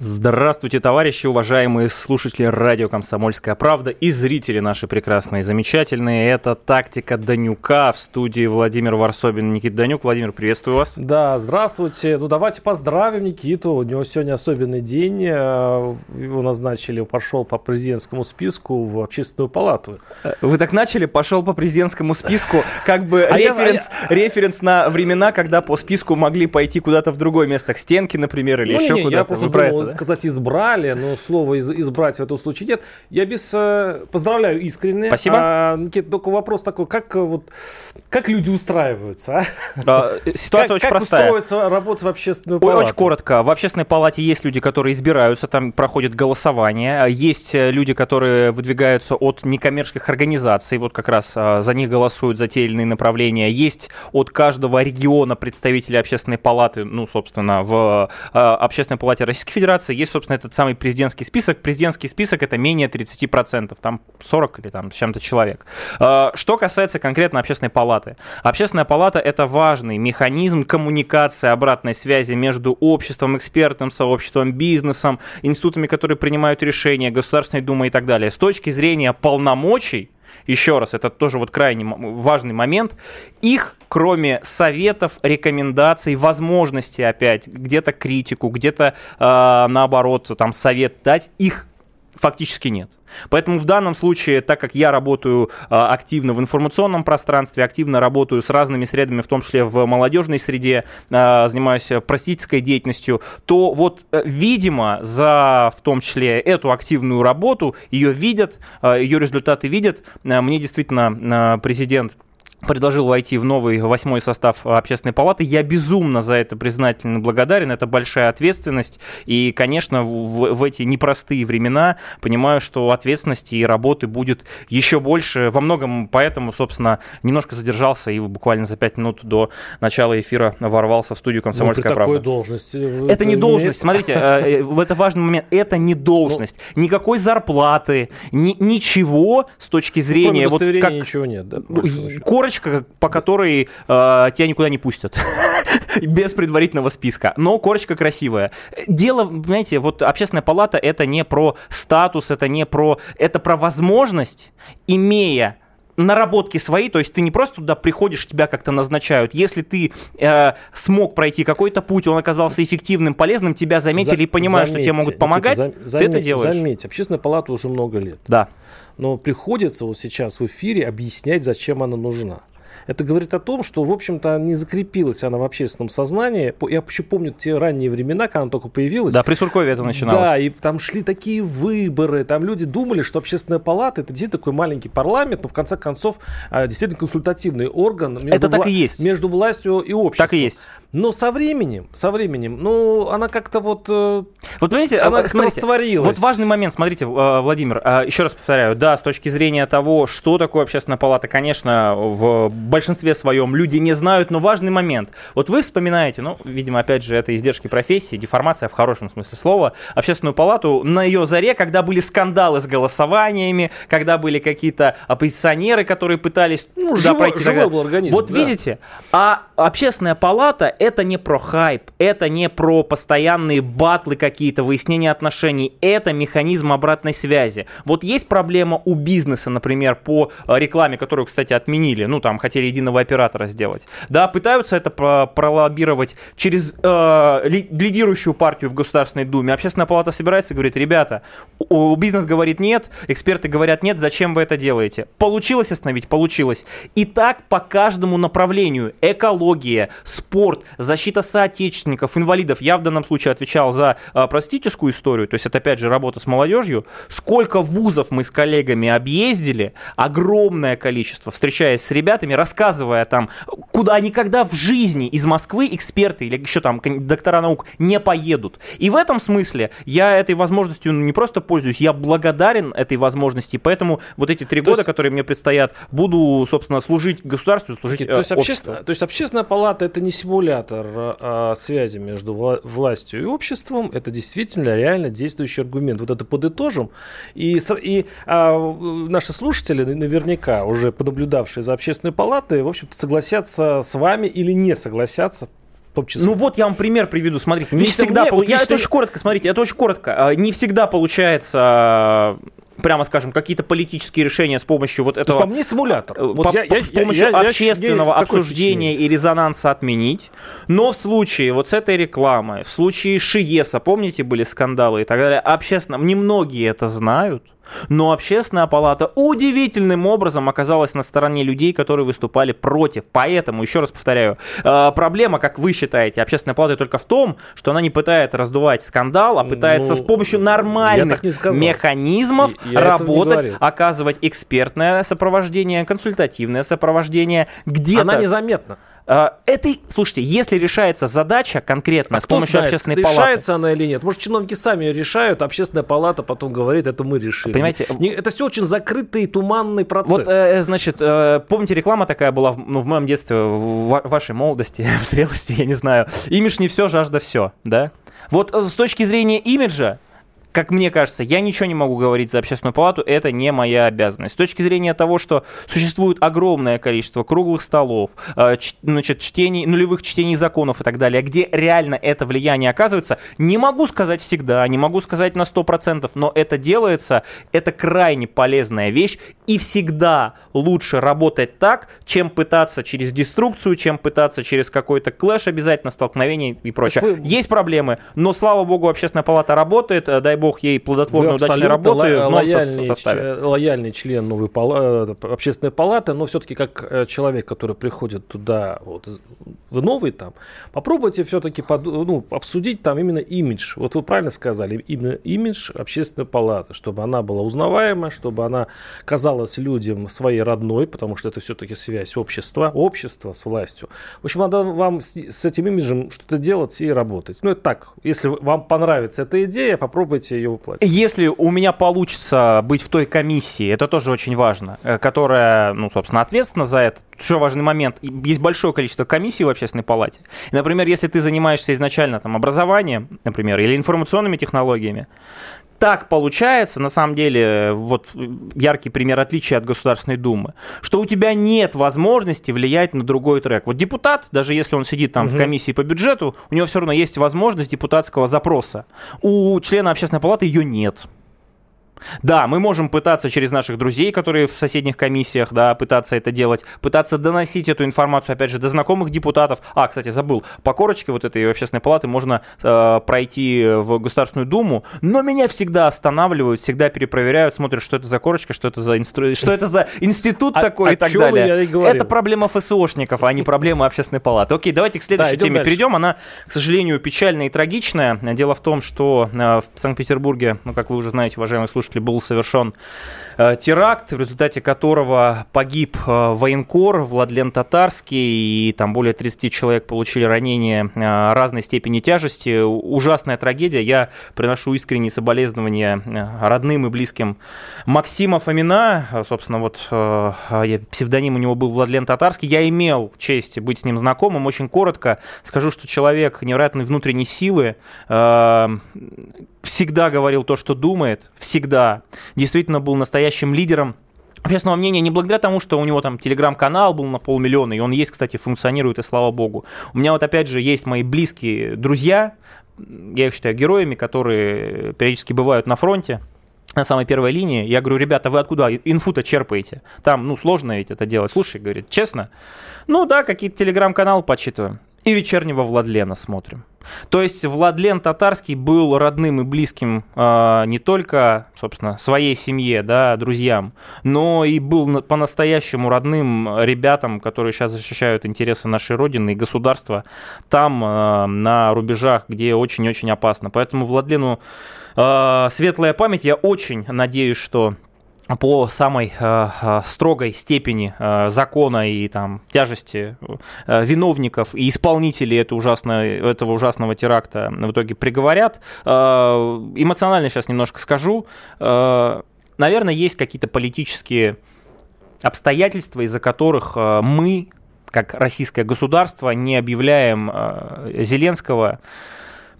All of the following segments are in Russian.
Здравствуйте, товарищи, уважаемые слушатели радио «Комсомольская правда» и зрители наши прекрасные, замечательные. Это «Тактика Данюка» в студии Владимир Варсобин Никита Данюк. Владимир, приветствую вас. Да, здравствуйте. Ну, давайте поздравим Никиту. У него сегодня особенный день. Э, его назначили, пошел по президентскому списку в общественную палату. Вы так начали? Пошел по президентскому списку. Как бы а референс, я, референс на времена, когда по списку могли пойти куда-то в другое место, к стенке, например, или ну, еще куда-то. Я просто думал, да? сказать избрали, но слова из, избрать в этом случае нет. Я без э, поздравляю искренне. Спасибо. А, Никит, только вопрос такой, как э, вот как люди устраиваются? А? Да, ситуация как, очень как простая. Как устроиться работать в общественную палату? Очень коротко. В общественной палате есть люди, которые избираются, там проходит голосование. Есть э, люди, которые выдвигаются от некоммерческих организаций, вот как раз а, за них голосуют за те или иные направления. Есть от каждого региона представители общественной палаты, ну, собственно, в а, общественной палате Российской Федерации Федерации есть, собственно, этот самый президентский список. Президентский список это менее 30%, там 40 или там с чем-то человек. А, что касается конкретно общественной палаты. Общественная палата это важный механизм коммуникации, обратной связи между обществом, экспертным сообществом, бизнесом, институтами, которые принимают решения, Государственной Думой и так далее. С точки зрения полномочий, еще раз, это тоже вот крайне важный момент, их, кроме советов, рекомендаций, возможности опять где-то критику, где-то э, наоборот там совет дать, их фактически нет. Поэтому в данном случае, так как я работаю а, активно в информационном пространстве, активно работаю с разными средами, в том числе в молодежной среде, а, занимаюсь просветительской деятельностью, то вот, э, видимо, за в том числе эту активную работу ее видят, а, ее результаты видят. Мне действительно президент предложил войти в новый восьмой состав общественной палаты. Я безумно за это признательно благодарен. Это большая ответственность. И, конечно, в, в эти непростые времена понимаю, что ответственности и работы будет еще больше. Во многом поэтому, собственно, немножко задержался и буквально за пять минут до начала эфира ворвался в студию «Комсомольская ну, правда». Такой должности. Это, это не должность. Смотрите, э, э, это важный момент. Это не должность. Ну. Никакой зарплаты, ничего с точки зрения... Вот как... ничего нет. Да, корочка, по которой э, тебя никуда не пустят. Без предварительного списка. Но корочка красивая. Дело, знаете, вот общественная палата это не про статус, это не про... Это про возможность, имея наработки свои, то есть ты не просто туда приходишь, тебя как-то назначают. Если ты э, смог пройти какой-то путь, он оказался эффективным, полезным, тебя заметили За, и понимают, заметьте, что тебе могут помогать, Никита, за, ты заметь, это делаешь. Заметь, общественная палата уже много лет. Да. Но приходится вот сейчас в эфире объяснять, зачем она нужна. Это говорит о том, что, в общем-то, не закрепилась она в общественном сознании. Я еще помню те ранние времена, когда она только появилась. Да, при Суркове это начиналось. Да, и там шли такие выборы, там люди думали, что общественная палата это действительно такой маленький парламент, но в конце концов а, действительно консультативный орган между, это так вла- и есть. между властью и обществом. Так и есть. Но со временем, со временем, ну, она как-то вот... Э, вот, понимаете, она э, смотрите, растворилась. Вот важный момент, смотрите, э, Владимир, еще раз повторяю, да, с точки зрения того, что такое общественная палата, конечно, в большинстве своем люди не знают, но важный момент. Вот вы вспоминаете, ну, видимо, опять же, это издержки профессии, деформация в хорошем смысле слова, общественную палату на ее заре, когда были скандалы с голосованиями, когда были какие-то оппозиционеры, которые пытались ну, туда живой, пройти. Живой был организм, вот да. видите, а общественная палата это не про хайп, это не про постоянные батлы какие-то, выяснение отношений, это механизм обратной связи. Вот есть проблема у бизнеса, например, по э, рекламе, которую, кстати, отменили, ну, там, хотели единого оператора сделать. Да, пытаются это пролоббировать через э, лидирующую партию в Государственной Думе. Общественная палата собирается и говорит, ребята, у, бизнес говорит нет, эксперты говорят нет, зачем вы это делаете? Получилось остановить? Получилось. И так по каждому направлению. Экология, спорт, защита соотечественников, инвалидов. Я в данном случае отвечал за а, простительскую историю, то есть это опять же работа с молодежью. Сколько вузов мы с коллегами объездили, огромное количество, встречаясь с ребятами, рассказывая там, куда никогда в жизни из Москвы эксперты или еще там доктора наук не поедут. И в этом смысле я этой возможностью не просто пользуюсь, я благодарен этой возможности, поэтому вот эти три года, есть... которые мне предстоят, буду, собственно, служить государству, служить то, есть общество. то есть общественная палата это не симулятор а, связи между вла- властью и обществом, это действительно реально действующий аргумент. Вот это подытожим. И, и а, наши слушатели наверняка уже понаблюдавшие за общественной палатой, в общем-то, согласятся с вами или не согласятся том числе. Ну вот я вам пример приведу, смотрите. Не лично всегда, мне, вот я, это очень коротко, смотрите, это очень коротко. А, не всегда получается прямо скажем, какие-то политические решения с помощью вот этого... То есть, по мне симулятор. Э, вот по, я, с помощью я, я, общественного я, обсуждения и резонанса отменить. Но в случае вот с этой рекламой, в случае Шиеса, помните, были скандалы и так далее, общественно, немногие это знают. Но общественная палата удивительным образом оказалась на стороне людей, которые выступали против. Поэтому, еще раз повторяю, э, проблема, как вы считаете, общественной палаты только в том, что она не пытается раздувать скандал, а пытается ну, с помощью нормальных механизмов я, я работать, оказывать экспертное сопровождение, консультативное сопровождение. Где-то... Она незаметна. А, этой, слушайте, если решается задача конкретная а с помощью знает, общественной решается палаты... Решается она или нет? Может, чиновники сами ее решают, общественная палата потом говорит, это мы решили. Понимаете? Это все очень закрытый и туманный процесс. Вот, э, значит, э, помните, реклама такая была ну, в моем детстве, в вашей молодости, в зрелости, я не знаю. Имидж не все, жажда все, да? Вот э, с точки зрения имиджа, как мне кажется, я ничего не могу говорить за общественную палату, это не моя обязанность. С точки зрения того, что существует огромное количество круглых столов, э, значит, чтений, нулевых чтений законов и так далее, где реально это влияние оказывается, не могу сказать всегда, не могу сказать на 100%, но это делается, это крайне полезная вещь, и всегда лучше работать так, чем пытаться через деструкцию, чем пытаться через какой-то клэш обязательно, столкновение и прочее. Вы... Есть проблемы, но, слава богу, общественная палата работает, э, дай бог ей плодотворной, удачной работы в новом лояльный, составе. Лояльный член новой пала... Э, общественной палаты, но все-таки как э, человек, который приходит туда, вот, вы новый там, попробуйте все-таки под... ну, обсудить там именно имидж. Вот вы правильно сказали, именно имидж общественной палаты, чтобы она была узнаваема, чтобы она казалась людям своей родной, потому что это все-таки связь общества, общества с властью. В общем, надо вам с, с этим имиджем что-то делать и работать. Ну, это так, если вам понравится эта идея, попробуйте можете ее воплотить. Если у меня получится быть в той комиссии, это тоже очень важно, э, которая, ну, собственно, ответственна за это. Еще важный момент. Есть большое количество комиссий в общественной палате. И, например, если ты занимаешься изначально там, образованием, например, или информационными технологиями, так получается, на самом деле, вот яркий пример отличия от Государственной Думы, что у тебя нет возможности влиять на другой трек. Вот депутат, даже если он сидит там угу. в комиссии по бюджету, у него все равно есть возможность депутатского запроса. У члена общественной палаты ее нет. Да, мы можем пытаться через наших друзей, которые в соседних комиссиях, да, пытаться это делать, пытаться доносить эту информацию, опять же, до знакомых депутатов. А, кстати, забыл, по корочке вот этой общественной палаты можно э, пройти в Государственную Думу, но меня всегда останавливают, всегда перепроверяют, смотрят, что это за корочка, что это за, инстру... что это за институт такой и так далее. Это проблема ФСОшников, а не проблема общественной палаты. Окей, давайте к следующей теме перейдем. Она, к сожалению, печальная и трагичная. Дело в том, что э, в Санкт-Петербурге, ну, как вы уже знаете, уважаемые слушатели, слушатели, был совершен теракт, в результате которого погиб э, военкор Владлен Татарский, и там более 30 человек получили ранения э, разной степени тяжести. Ужасная трагедия. Я приношу искренние соболезнования родным и близким Максима Фомина. Собственно, вот псевдоним у него был Владлен Татарский. Я имел честь быть с ним знакомым. Очень коротко скажу, что человек невероятной внутренней силы, всегда говорил то, что думает, всегда. Действительно был настоящим лидером общественного мнения не благодаря тому, что у него там телеграм-канал был на полмиллиона, и он есть, кстати, функционирует, и слава богу. У меня вот опять же есть мои близкие друзья, я их считаю героями, которые периодически бывают на фронте, на самой первой линии. Я говорю, ребята, вы откуда инфу-то черпаете? Там, ну, сложно ведь это делать. Слушай, говорит, честно? Ну да, какие-то телеграм-каналы почитываем. И вечернего Владлена смотрим. То есть Владлен Татарский был родным и близким э, не только, собственно, своей семье, да, друзьям, но и был по-настоящему родным ребятам, которые сейчас защищают интересы нашей Родины и государства там, э, на рубежах, где очень-очень опасно. Поэтому Владлену э, светлая память. Я очень надеюсь, что по самой э, э, строгой степени э, закона и там тяжести э, виновников и исполнителей этого ужасного, этого ужасного теракта в итоге приговорят. Э, эмоционально сейчас немножко скажу. Э, наверное, есть какие-то политические обстоятельства, из-за которых э, мы, как российское государство, не объявляем э, Зеленского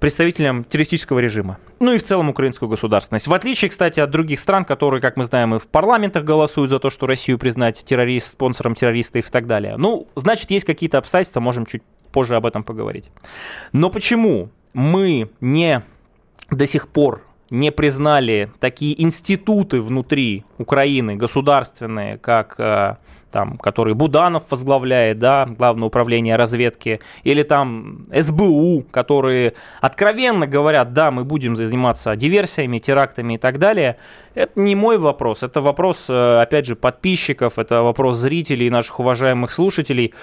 представителям террористического режима. Ну и в целом украинскую государственность. В отличие, кстати, от других стран, которые, как мы знаем, и в парламентах голосуют за то, что Россию признать террорист, спонсором террористов и так далее. Ну, значит, есть какие-то обстоятельства, можем чуть позже об этом поговорить. Но почему мы не до сих пор не признали такие институты внутри Украины, государственные, как э, там, который Буданов возглавляет, да, Главное управление разведки, или там СБУ, которые откровенно говорят, да, мы будем заниматься диверсиями, терактами и так далее, это не мой вопрос, это вопрос, э, опять же, подписчиков, это вопрос зрителей, наших уважаемых слушателей.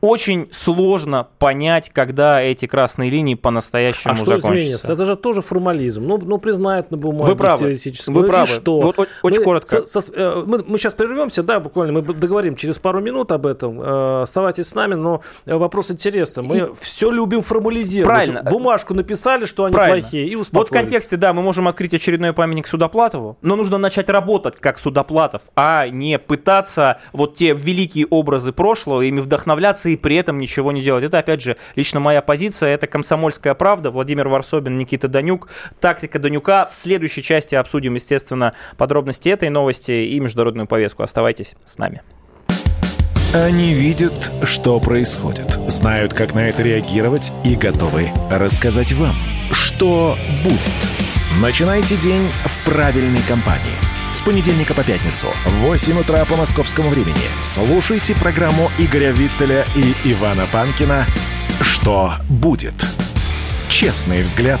Очень сложно понять, когда эти красные линии по-настоящему а что изменится? Это же тоже формализм. Ну, ну признают на бумаге Вы правы. теоретически. Вы ну, правы. что? Вот, очень мы, коротко. Со, со, э, мы, мы сейчас прервемся, да, буквально, мы договорим через пару минут об этом. Э, оставайтесь с нами, но вопрос интересный. Мы и... все любим формализировать. Правильно. Бумажку написали, что они Правильно. плохие, и Вот в контексте, да, мы можем открыть очередной памятник Судоплатову, но нужно начать работать как Судоплатов, а не пытаться вот те великие образы прошлого, ими вдохновляться и при этом ничего не делать. Это, опять же, лично моя позиция, это комсомольская правда. Владимир Варсобин, Никита Данюк, тактика Данюка. В следующей части обсудим, естественно, подробности этой новости и международную повестку. Оставайтесь с нами. Они видят, что происходит, знают, как на это реагировать и готовы рассказать вам, что будет. Начинайте день в правильной компании. С понедельника по пятницу в 8 утра по московскому времени слушайте программу Игоря Виттеля и Ивана Панкина «Что будет?». Честный взгляд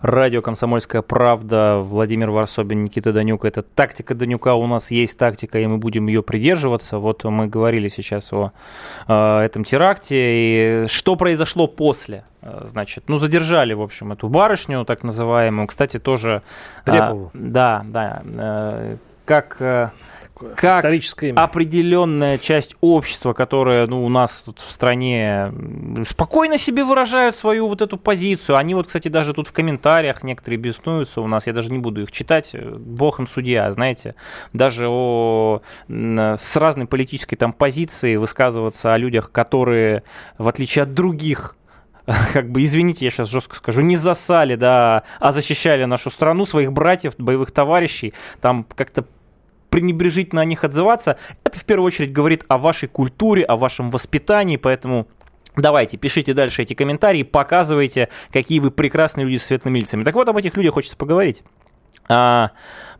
Радио «Комсомольская правда», Владимир Варсобин, Никита Данюк. Это тактика Данюка, у нас есть тактика, и мы будем ее придерживаться. Вот мы говорили сейчас о э, этом теракте. И что произошло после? Э, значит, ну, задержали, в общем, эту барышню, так называемую. Кстати, тоже... Трепову. Э, да, да. Э, как... Такое как историческое имя. определенная часть общества, которая ну, у нас тут в стране спокойно себе выражают свою вот эту позицию. Они вот, кстати, даже тут в комментариях некоторые беснуются у нас, я даже не буду их читать, бог им судья, знаете, даже о, с разной политической там позиции высказываться о людях, которые, в отличие от других как бы, извините, я сейчас жестко скажу, не засали, да, а защищали нашу страну, своих братьев, боевых товарищей, там как-то пренебрежительно о них отзываться, это в первую очередь говорит о вашей культуре, о вашем воспитании, поэтому Давайте, пишите дальше эти комментарии, показывайте, какие вы прекрасные люди с светлыми лицами. Так вот, об этих людях хочется поговорить. А,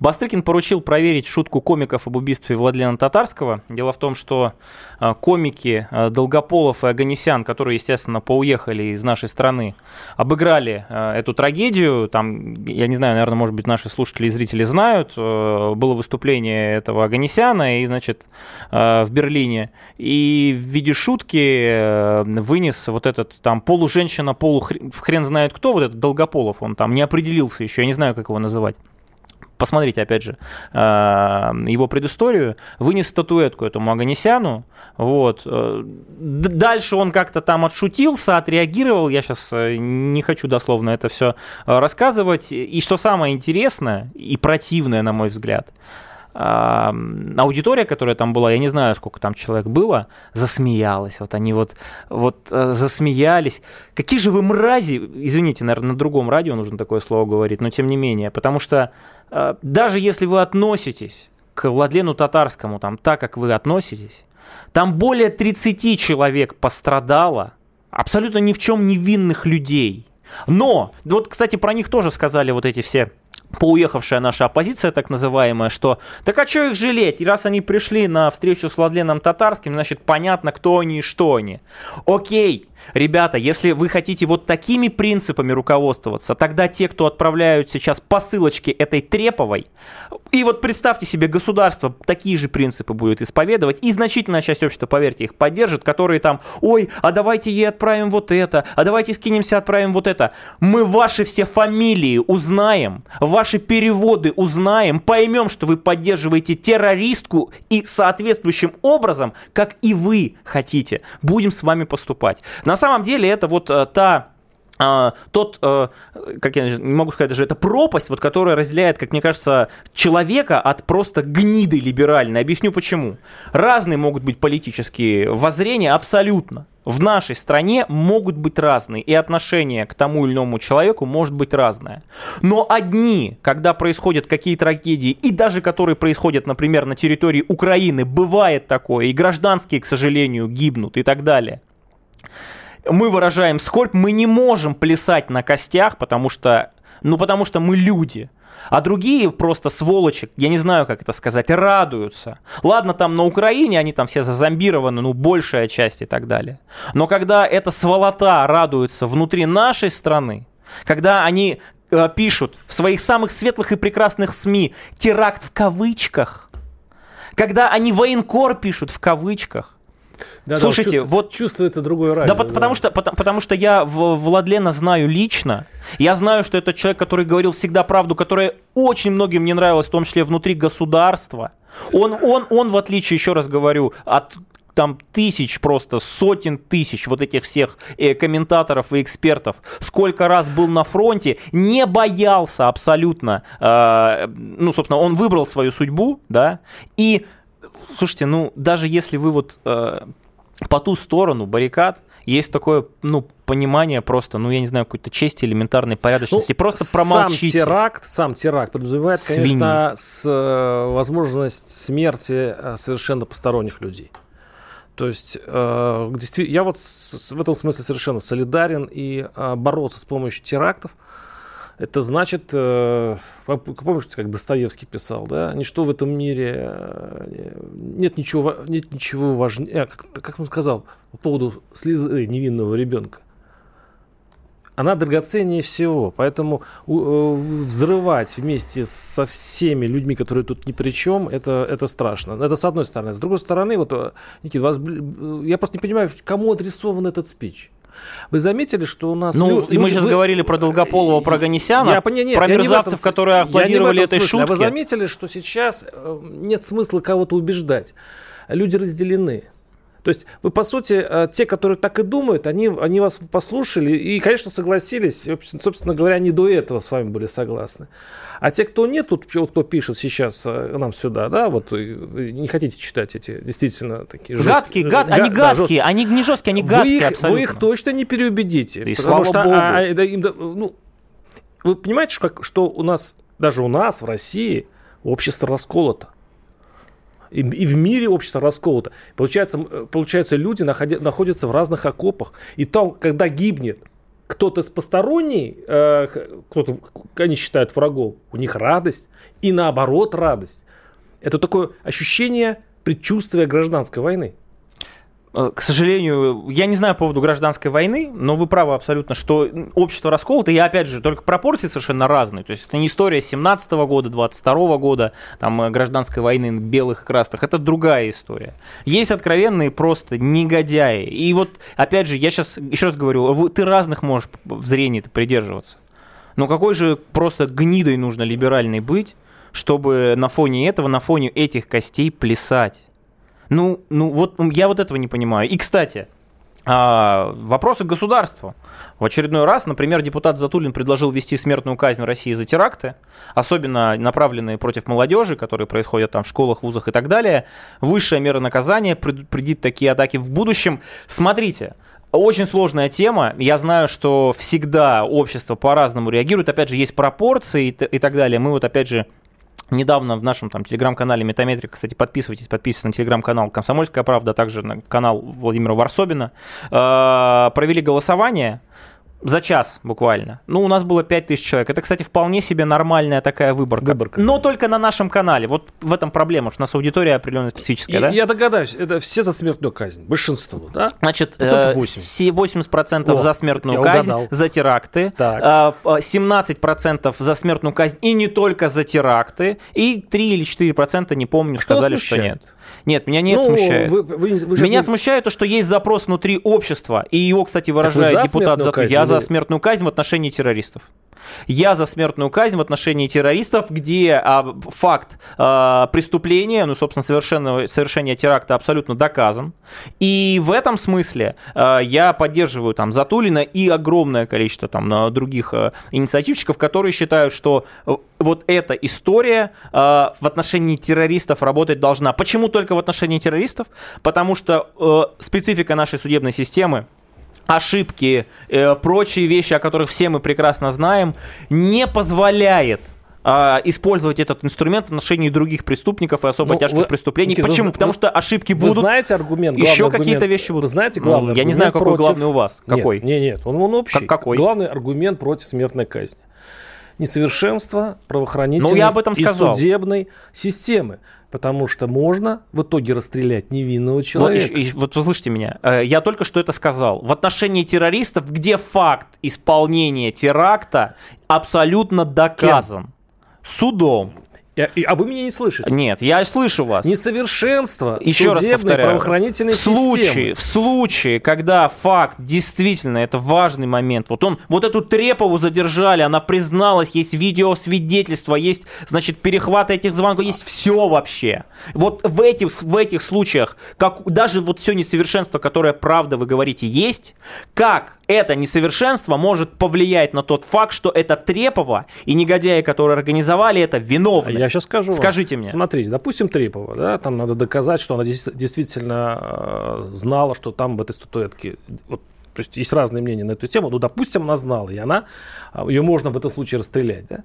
Бастрыкин поручил проверить шутку комиков об убийстве Владлена Татарского. Дело в том, что а, комики а, Долгополов и Аганесян, которые, естественно, поуехали из нашей страны, обыграли эту трагедию. Там, я не знаю, наверное, может быть, наши слушатели и зрители знают. Было выступление этого Аганесяна и, значит, в Берлине. И в виде шутки вынес вот этот там полуженщина, полухрен знает кто, вот этот Долгополов, он там не определился еще, я не знаю, как его называть посмотрите, опять же, э, его предысторию, вынес статуэтку этому Аганесяну, вот. Э, дальше он как-то там отшутился, отреагировал, я сейчас э, не хочу дословно это все рассказывать, и что самое интересное и противное, на мой взгляд, аудитория, которая там была, я не знаю, сколько там человек было, засмеялась. Вот они вот, вот засмеялись. Какие же вы мрази, извините, наверное, на другом радио нужно такое слово говорить, но тем не менее, потому что даже если вы относитесь к Владлену Татарскому там так, как вы относитесь, Там более 30 человек пострадало, абсолютно ни в чем невинных людей. Но, вот, кстати, про них тоже сказали вот эти все поуехавшая наша оппозиция, так называемая, что так а что их жалеть? И раз они пришли на встречу с Владленом Татарским, значит, понятно, кто они и что они. Окей, ребята, если вы хотите вот такими принципами руководствоваться, тогда те, кто отправляют сейчас посылочки этой Треповой, и вот представьте себе, государство такие же принципы будет исповедовать, и значительная часть общества, поверьте, их поддержит, которые там, ой, а давайте ей отправим вот это, а давайте скинемся, отправим вот это. Мы ваши все фамилии узнаем, ваши переводы узнаем, поймем, что вы поддерживаете террористку и соответствующим образом, как и вы хотите, будем с вами поступать. На самом деле это вот э, та а, тот, а, как я не могу сказать даже, это пропасть, вот, которая разделяет, как мне кажется, человека от просто гниды либеральной. Объясню почему. Разные могут быть политические воззрения, абсолютно. В нашей стране могут быть разные, и отношение к тому или иному человеку может быть разное. Но одни, когда происходят какие трагедии, и даже которые происходят, например, на территории Украины, бывает такое, и гражданские, к сожалению, гибнут и так далее – мы выражаем скорбь, мы не можем плясать на костях, потому что, ну, потому что мы люди. А другие просто сволочи, я не знаю, как это сказать, радуются. Ладно, там на Украине они там все зазомбированы, ну, большая часть и так далее. Но когда эта сволота радуется внутри нашей страны, когда они э, пишут в своих самых светлых и прекрасных СМИ теракт в кавычках, когда они военкор пишут в кавычках, да, Слушайте, да, вот чувствуется другой радио. Да, да, потому что потому, потому что я Владлена знаю лично. Я знаю, что это человек, который говорил всегда правду, которая очень многим не нравилась, в том числе внутри государства. Он, он, он, в отличие, еще раз говорю, от там тысяч просто, сотен тысяч вот этих всех э, комментаторов и экспертов, сколько раз был на фронте, не боялся абсолютно, э, ну, собственно, он выбрал свою судьбу, да, и слушайте, ну, даже если вы вот э, по ту сторону баррикад, есть такое, ну, понимание просто, ну, я не знаю, какой-то чести, элементарной порядочности. Ну, просто промолчите. Сам теракт, сам теракт подразумевает, Свиньи. конечно, с, э, возможность смерти э, совершенно посторонних людей. То есть, э, я вот с, в этом смысле совершенно солидарен и э, бороться с помощью терактов – это значит, э, помните, как Достоевский писал, да, ничто в этом мире, э, нет ничего, нет ничего важнее, а, как, как он сказал по поводу слезы невинного ребенка. Она драгоценнее всего, поэтому э, взрывать вместе со всеми людьми, которые тут ни при чем, это, это страшно. Это с одной стороны. С другой стороны, вот, Никита, вас, я просто не понимаю, кому адресован этот спич. Вы заметили, что у нас... Ну, люди, мы сейчас вы... говорили про Долгополова, про Ганесяна, я, не, не, про мерзавцев, этом, которые аплодировали этой смысле. шутке. А вы заметили, что сейчас э, нет смысла кого-то убеждать. Люди разделены. То есть вы, по сути, э, те, которые так и думают, они, они вас послушали и, конечно, согласились. Собственно говоря, они до этого с вами были согласны. А те, кто нет, тут кто пишет сейчас э, нам сюда, да, вот не хотите читать эти действительно такие жесткие. Гадкие, гад, они гадкие, да, они не жесткие, они гадкие вы их, абсолютно. Вы их точно не переубедите. И потому что, Богу. А, а, им, ну, вы понимаете, что, как, что у нас, даже у нас в России общество расколото. И, и в мире общество расколото. Получается, получается люди находя, находятся в разных окопах. И там, когда гибнет кто-то с посторонней, э, кто-то, они считают врагом, у них радость, и наоборот радость. Это такое ощущение предчувствия гражданской войны. Э, к сожалению, я не знаю по поводу гражданской войны, но вы правы абсолютно, что общество расколото, и опять же, только пропорции совершенно разные. То есть это не история 17 -го года, 22 -го года, там, э, гражданской войны белых и красных, это другая история. Есть откровенные просто негодяи. И вот, опять же, я сейчас еще раз говорю, ты разных можешь в зрении придерживаться. Но какой же просто гнидой нужно либеральной быть, чтобы на фоне этого, на фоне этих костей плясать? Ну, ну вот я вот этого не понимаю. И, кстати, а, вопросы к государству. В очередной раз, например, депутат Затулин предложил ввести смертную казнь в России за теракты, особенно направленные против молодежи, которые происходят там в школах, вузах и так далее. Высшая мера наказания предупредит такие атаки в будущем. Смотрите, очень сложная тема. Я знаю, что всегда общество по-разному реагирует. Опять же, есть пропорции и, и так далее. Мы вот опять же недавно в нашем там телеграм-канале Метаметрика, кстати, подписывайтесь, подписывайтесь на телеграм-канал «Комсомольская правда», а также на канал Владимира Варсобина, э, провели голосование за час буквально. Ну, у нас было 5000 человек. Это, кстати, вполне себе нормальная такая выборка. Выборка. Но только на нашем канале. Вот в этом проблема, что у нас аудитория определенно специфическая, И- да? Я догадаюсь, это все за смертную казнь. Большинство, да? Значит, Процентов э, 80. се- 80% О, за смертную казнь, угадал. за теракты, Так. а, а, 17% за смертную казнь и не только за теракты, и 3 или 4% не помню, Что сказали, что смущает? нет. Нет, меня не это Ну, смущает. вы- вы- вы Меня не- смущает то, что есть запрос внутри общества, и его, кстати, выражает депутат за казнь Я за смертную казнь в отношении террористов. Я за смертную казнь в отношении террористов, где а, факт а, преступления, ну, собственно, совершенно, совершения теракта абсолютно доказан. И в этом смысле а, я поддерживаю там Затулина и огромное количество там а, других а, инициативщиков, которые считают, что э, вот эта история а, в отношении террористов работать должна. Почему только в отношении террористов? Потому что э, специфика нашей судебной системы ошибки, э, прочие вещи, о которых все мы прекрасно знаем, не позволяет а, использовать этот инструмент в отношении других преступников и особо Ну, тяжких вы- преступлений. Никита, вы- Почему? вы- Потому что ошибки Вы будут. знаете аргумент? еще какие-то вещи будут. Вы знаете Ну, главный я не знаю, какой против- главный у вас. Какой? Нет, нет, нет, он, он общий. Как- какой? Главный аргумент против смертной казни. Несовершенство правоохранительной Ну, я об этом и судебной системы. Потому что можно в итоге расстрелять невинного Вот, человека. еще- и- вот вы слышите меня, Э, я только что это сказал. В отношении террористов, где факт исполнения теракта абсолютно доказан судом. А вы меня не слышите? Нет, я слышу вас. Несовершенство Еще раз повторяю, правоохранительной в случае, системы. в случае, когда факт действительно, это важный момент, вот он, вот эту Трепову задержали, она призналась, есть видеосвидетельство, есть, значит, перехваты этих звонков, есть все вообще. Вот в этих, в этих случаях, как даже вот все несовершенство, которое, правда, вы говорите, есть, как это несовершенство может повлиять на тот факт, что это Трепова и негодяи, которые организовали это, виновны. А Я сейчас скажу. вам. Скажите мне. Смотрите, допустим, Трепова, да, там надо доказать, что она действительно э, знала, что там в этой статуэтке. Вот, то есть есть разные мнения на эту тему. Ну, допустим, она знала, и она а, ее можно в этом случае расстрелять, да.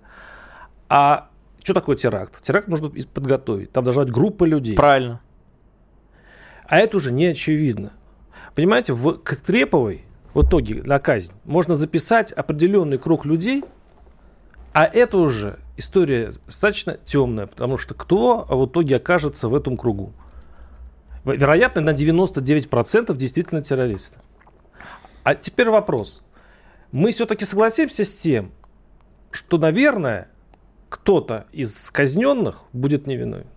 А что такое теракт? Теракт нужно подготовить. Там должна быть группа людей. Правильно. А это уже не очевидно. Понимаете, в, к Треповой в итоге на казнь можно записать определенный круг людей, а это уже история достаточно темная, потому что кто в итоге окажется в этом кругу? Вероятно, на 99% действительно террористы. А теперь вопрос. Мы все-таки согласимся с тем, что, наверное, кто-то из казненных будет невиновен.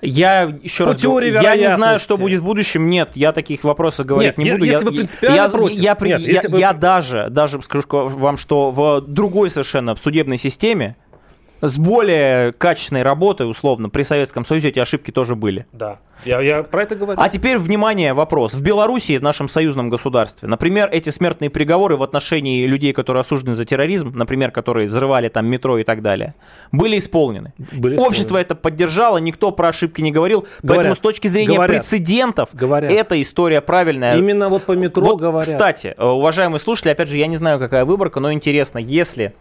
Я еще По раз теории говорю, я не знаю, что будет в будущем. Нет, я таких вопросов говорить Нет, не буду. если я, вы принципиально я, против. Я, Нет, я- если вы- я даже, даже скажу вам, что в другой совершенно судебной системе с более качественной работой, условно, при Советском Союзе эти ошибки тоже были. Да. Я, я про это говорю. А теперь, внимание, вопрос. В Белоруссии, в нашем союзном государстве, например, эти смертные приговоры в отношении людей, которые осуждены за терроризм, например, которые взрывали там метро и так далее, были исполнены. Были Общество исполнены. это поддержало, никто про ошибки не говорил. Говорят. Поэтому с точки зрения Говорят. прецедентов, Говорят. эта история правильная. Именно вот по метро Вот, говорят. Кстати, э, уважаемые слушатели, опять же, я не знаю, какая выборка, но интересно, если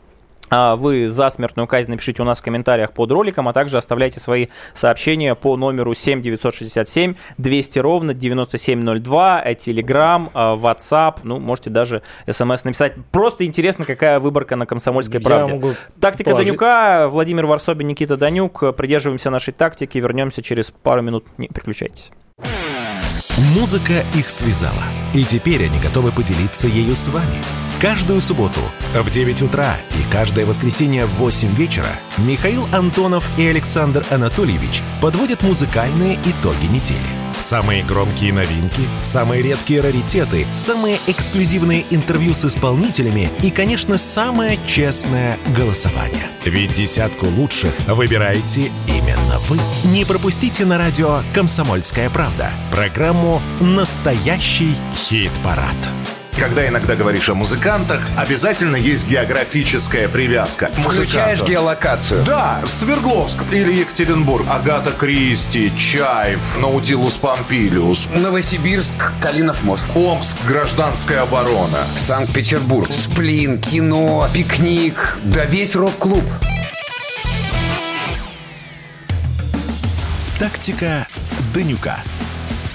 вы за смертную казнь напишите у нас в комментариях под роликом, а также оставляйте свои сообщения по номеру 7967 200 ровно 9702, э, Telegram, э, WhatsApp, ну, можете даже смс написать. Просто интересно, какая выборка на «Комсомольской Я правде». могу Тактика положить. Данюка, Владимир Варсобин, Никита Данюк. Придерживаемся нашей тактики, вернемся через пару минут. Не переключайтесь. Музыка их связала. И теперь они готовы поделиться ею с вами. Каждую субботу в 9 утра и каждое воскресенье в 8 вечера Михаил Антонов и Александр Анатольевич подводят музыкальные итоги недели. Самые громкие новинки, самые редкие раритеты, самые эксклюзивные интервью с исполнителями и, конечно, самое честное голосование. Ведь десятку лучших выбираете именно вы. Не пропустите на радио «Комсомольская правда» программу «Настоящий хит-парад». Когда иногда говоришь о музыкантах, обязательно есть географическая привязка. Включаешь геолокацию. Да, Свердловск или Екатеринбург, Агата Кристи, Чаев, Наутилус Помпилиус, Новосибирск, Калинов мост. Омск, гражданская оборона. Санкт-Петербург. Сплин, кино, пикник. Да весь рок-клуб. Тактика Данюка.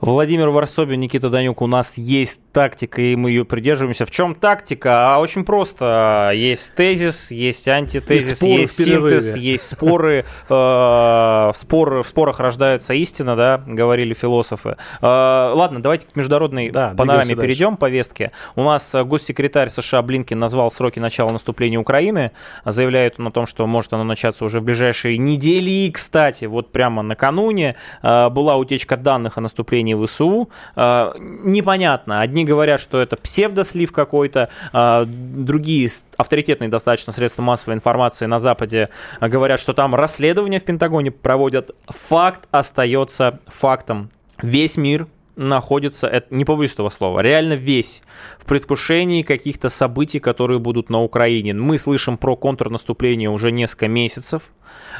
Владимир Варсобин, Никита Данюк, у нас есть тактика, и мы ее придерживаемся. В чем тактика? А очень просто. Есть тезис, есть антитезис, есть синтез, есть споры. Э, споры. В спорах рождаются истина, да, говорили философы. Э, ладно, давайте к международной панораме перейдем, повестке. У нас госсекретарь США Блинкин назвал сроки начала наступления Украины. Заявляет он о том, что может оно начаться уже в ближайшие недели. И, кстати, вот прямо накануне э, была утечка данных о наступлении в ВСУ. А, непонятно. Одни говорят, что это псевдослив какой-то, а, другие авторитетные достаточно средства массовой информации на Западе говорят, что там расследование в Пентагоне проводят. Факт остается фактом. Весь мир находится, это не побоюсь этого слова, реально весь в предвкушении каких-то событий, которые будут на Украине. Мы слышим про контрнаступление уже несколько месяцев.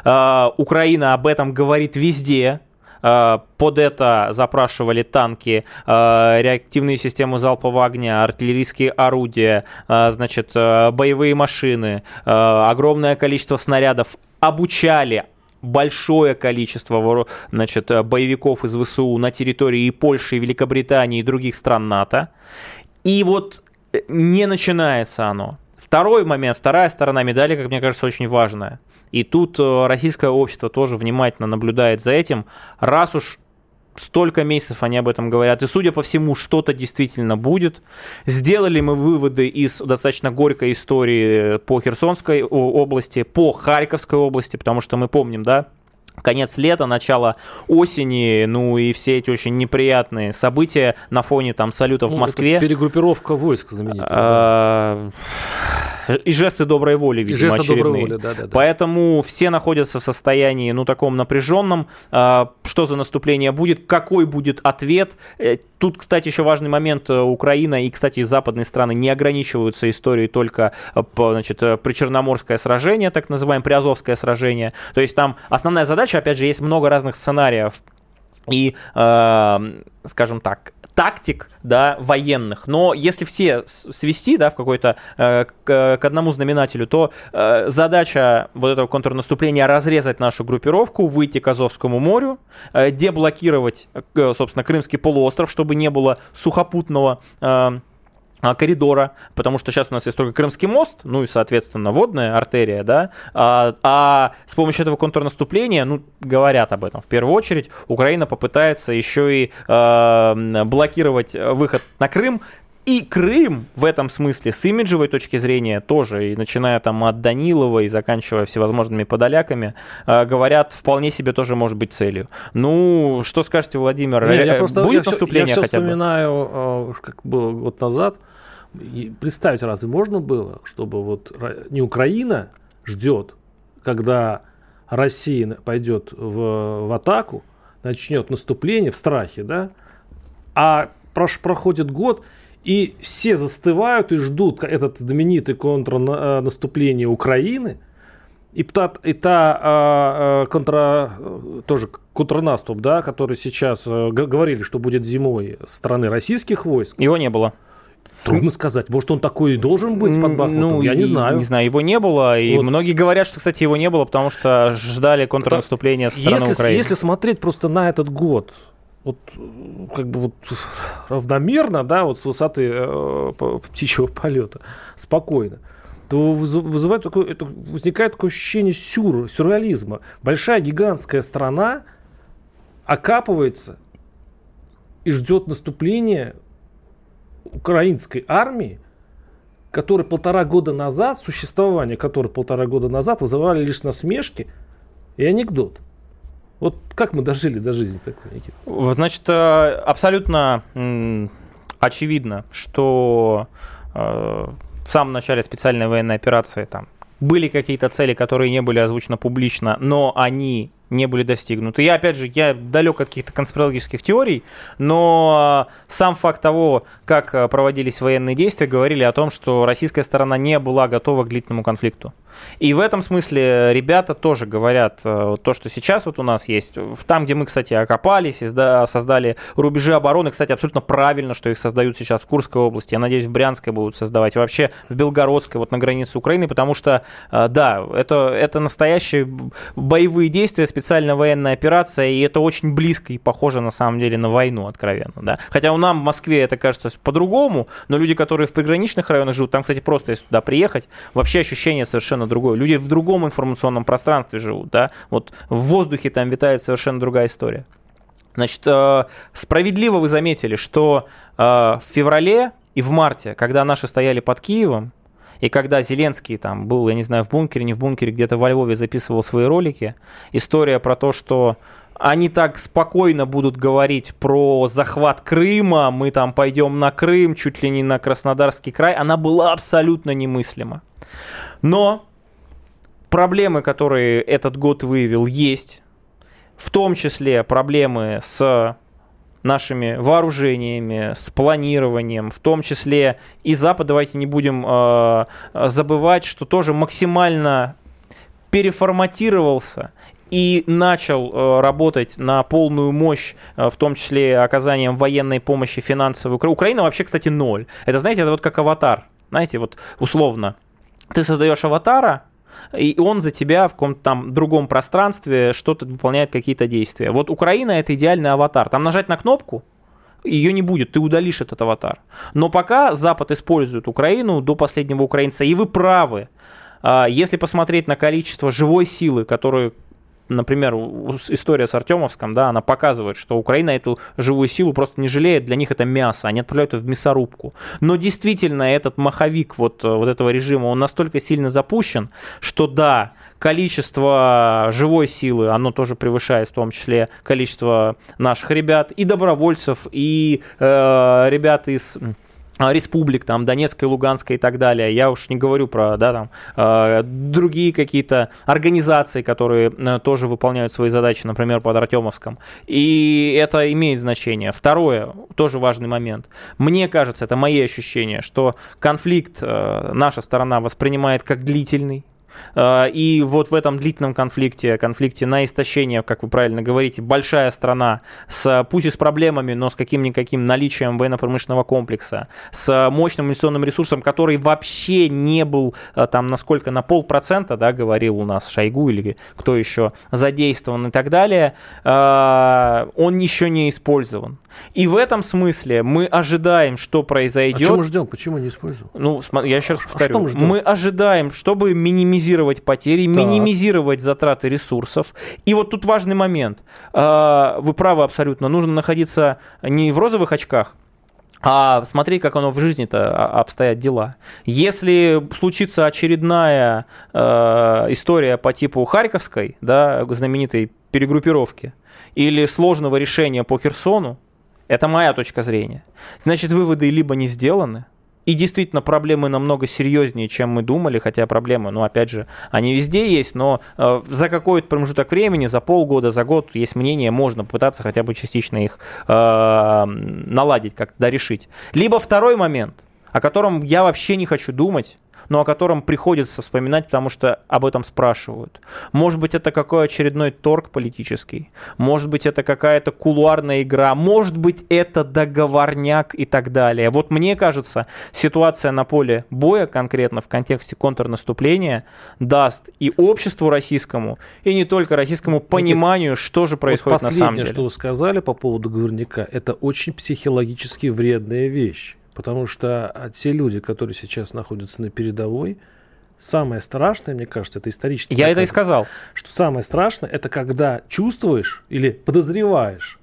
А, Украина об этом говорит везде, Э, под это запрашивали танки, э, реактивные системы залпового огня, артиллерийские орудия, э, значит, боевые машины, огромное количество снарядов обучали большое количество значит, боевиков из ВСУ на территории и Польши, и Великобритании, и других стран НАТО. И вот не начинается оно. Второй момент, вторая сторона медали, как мне кажется, очень важная – и тут э, российское общество тоже внимательно наблюдает за этим. Раз уж столько месяцев они об этом говорят, и, судя по всему, что-то действительно будет. Сделали мы выводы из достаточно горькой истории по Херсонской области, по Харьковской области, потому что мы помним, да, конец лета, начало осени, ну и все эти очень неприятные события на фоне там салютов ну, в Москве. перегруппировка войск знаменитая. А, и жесты доброй воли, видимо, жесты очередные. доброй воли, да, да, да. Поэтому все находятся в состоянии, ну, таком напряженном. А, что за наступление будет, какой будет ответ. Э, тут, кстати, еще важный момент. Э, Украина и, кстати, западные страны не ограничиваются историей только э, значит, причерноморское сражение, так называемое приазовское сражение. То есть там основная задача, опять же, есть много разных сценариев. И, э, скажем так, тактик, да, военных. Но если все свести, да, в какой-то э, к, одному знаменателю, то э, задача вот этого контрнаступления разрезать нашу группировку, выйти к Азовскому морю, э, деблокировать, э, собственно, Крымский полуостров, чтобы не было сухопутного э, коридора, потому что сейчас у нас есть только Крымский мост, ну и, соответственно, водная артерия, да, а, а с помощью этого контрнаступления, ну, говорят об этом в первую очередь, Украина попытается еще и э, блокировать выход на Крым, и Крым в этом смысле с имиджевой точки зрения тоже, и начиная там от Данилова и заканчивая всевозможными подоляками, э, говорят, вполне себе тоже может быть целью. Ну, что скажете, Владимир? Не, я просто, Будет я наступление все, я все хотя бы? вспоминаю, как было год назад, представить разве можно было, чтобы вот не Украина ждет, когда Россия пойдет в, в атаку, начнет наступление в страхе, да, а прош, проходит год, и все застывают и ждут этот знаменитый контрнаступление Украины, и та, и та а, а, контра, тоже контрнаступ, да, который сейчас а, говорили, что будет зимой стороны российских войск. Его не было. Трудно сказать. Может, он такой и должен быть под Бахмутом? Ну, я не знаю. Не знаю, его не было. И вот. многие говорят, что, кстати, его не было, потому что ждали контрнаступления со стороны если, Украины. Если смотреть просто на этот год, вот как бы вот равномерно, да, вот с высоты э, птичьего полета, спокойно, то вызывает такое, это, возникает такое ощущение сюр, сюрреализма. Большая гигантская страна окапывается и ждет наступления украинской армии, которая полтора года назад, существование которой полтора года назад вызывали лишь насмешки и анекдот. Вот как мы дожили до жизни такой, Никита? Значит, э, абсолютно очевидно, что э, в самом начале специальной военной операции там были какие-то цели, которые не были озвучены публично, но они не были достигнуты. Я, опять же, я далек от каких-то конспирологических теорий, но сам факт того, как э, проводились военные действия, говорили о том, что российская сторона не была готова к длительному конфликту. И в этом смысле ребята тоже говорят э, то, что сейчас вот у нас есть. Там, где мы, кстати, окопались, создали рубежи обороны, кстати, абсолютно правильно, что их создают сейчас в Курской области. Я надеюсь, в Брянской будут создавать, вообще в Белгородской, вот на границе Украины, потому что, да, это, это настоящие боевые действия, специальная военная операция, и это очень близко и похоже на самом деле на войну, откровенно. Да? Хотя у нас в Москве это кажется по-другому, но люди, которые в приграничных районах живут, там, кстати, просто если туда приехать, вообще ощущение совершенно другое. Люди в другом информационном пространстве живут, да, вот в воздухе там витает совершенно другая история. Значит, э, справедливо вы заметили, что э, в феврале и в марте, когда наши стояли под Киевом, и когда Зеленский там был, я не знаю, в бункере, не в бункере, где-то во Львове записывал свои ролики, история про то, что они так спокойно будут говорить про захват Крыма, мы там пойдем на Крым, чуть ли не на Краснодарский край, она была абсолютно немыслима. Но проблемы, которые этот год выявил, есть. В том числе проблемы с нашими вооружениями, с планированием, в том числе и Запад, давайте не будем э, забывать, что тоже максимально переформатировался и начал э, работать на полную мощь, э, в том числе оказанием военной помощи финансовой. Украина вообще, кстати, ноль. Это, знаете, это вот как аватар. Знаете, вот условно. Ты создаешь аватара, и он за тебя в каком-то там другом пространстве что-то выполняет какие-то действия. Вот Украина это идеальный аватар. Там нажать на кнопку, ее не будет, ты удалишь этот аватар. Но пока Запад использует Украину до последнего украинца, и вы правы, а, если посмотреть на количество живой силы, которую например, история с Артемовском, да, она показывает, что Украина эту живую силу просто не жалеет, для них это мясо, они отправляют ее в мясорубку. Но действительно этот маховик вот, вот этого режима, он настолько сильно запущен, что да, количество живой силы, оно тоже превышает в том числе количество наших ребят, и добровольцев, и э, ребят из республик, там, Донецкой, Луганской и так далее. Я уж не говорю про, да, там, э, другие какие-то организации, которые э, тоже выполняют свои задачи, например, под Артемовском. И это имеет значение. Второе, тоже важный момент. Мне кажется, это мои ощущения, что конфликт э, наша сторона воспринимает как длительный, и вот в этом длительном конфликте, конфликте на истощение, как вы правильно говорите, большая страна, с, пусть и с проблемами, но с каким-никаким наличием военно-промышленного комплекса, с мощным инвестиционным ресурсом, который вообще не был э, там насколько на полпроцента, да, говорил у нас Шойгу или кто еще задействован и так далее, э, он еще не использован. И в этом смысле мы ожидаем, что произойдет. А что мы ждем? Почему не используем? Ну, я еще раз а повторю. А мы, мы ожидаем, чтобы минимизировать потери, так. минимизировать затраты ресурсов. И вот тут важный момент. А, вы правы абсолютно. Нужно находиться не в розовых очках, а смотри, как оно в жизни-то обстоят дела. Если случится очередная э, история по типу Харьковской, да, знаменитой перегруппировки, или сложного решения по Херсону, это моя точка зрения. Значит, выводы либо не сделаны, и действительно проблемы намного серьезнее, чем мы думали, хотя проблемы, ну, опять же, они везде есть, но э, за какой-то промежуток времени, за полгода, за год, есть мнение, можно попытаться хотя бы частично их э, наладить, как-то решить. Либо второй момент, о котором я вообще не хочу думать, но о котором приходится вспоминать, потому что об этом спрашивают. Может быть, это какой очередной торг политический, может быть, это какая-то кулуарная игра, может быть, это договорняк и так далее. Вот мне кажется, ситуация на поле боя конкретно в контексте контрнаступления даст и обществу российскому, и не только российскому пониманию, что же происходит вот на самом деле. что вы сказали по поводу договорняка, это очень психологически вредная вещь. Потому что а, те люди, которые сейчас находятся на передовой, самое страшное, мне кажется, это исторически. Я это и сказал. Что самое страшное, это когда чувствуешь или подозреваешь,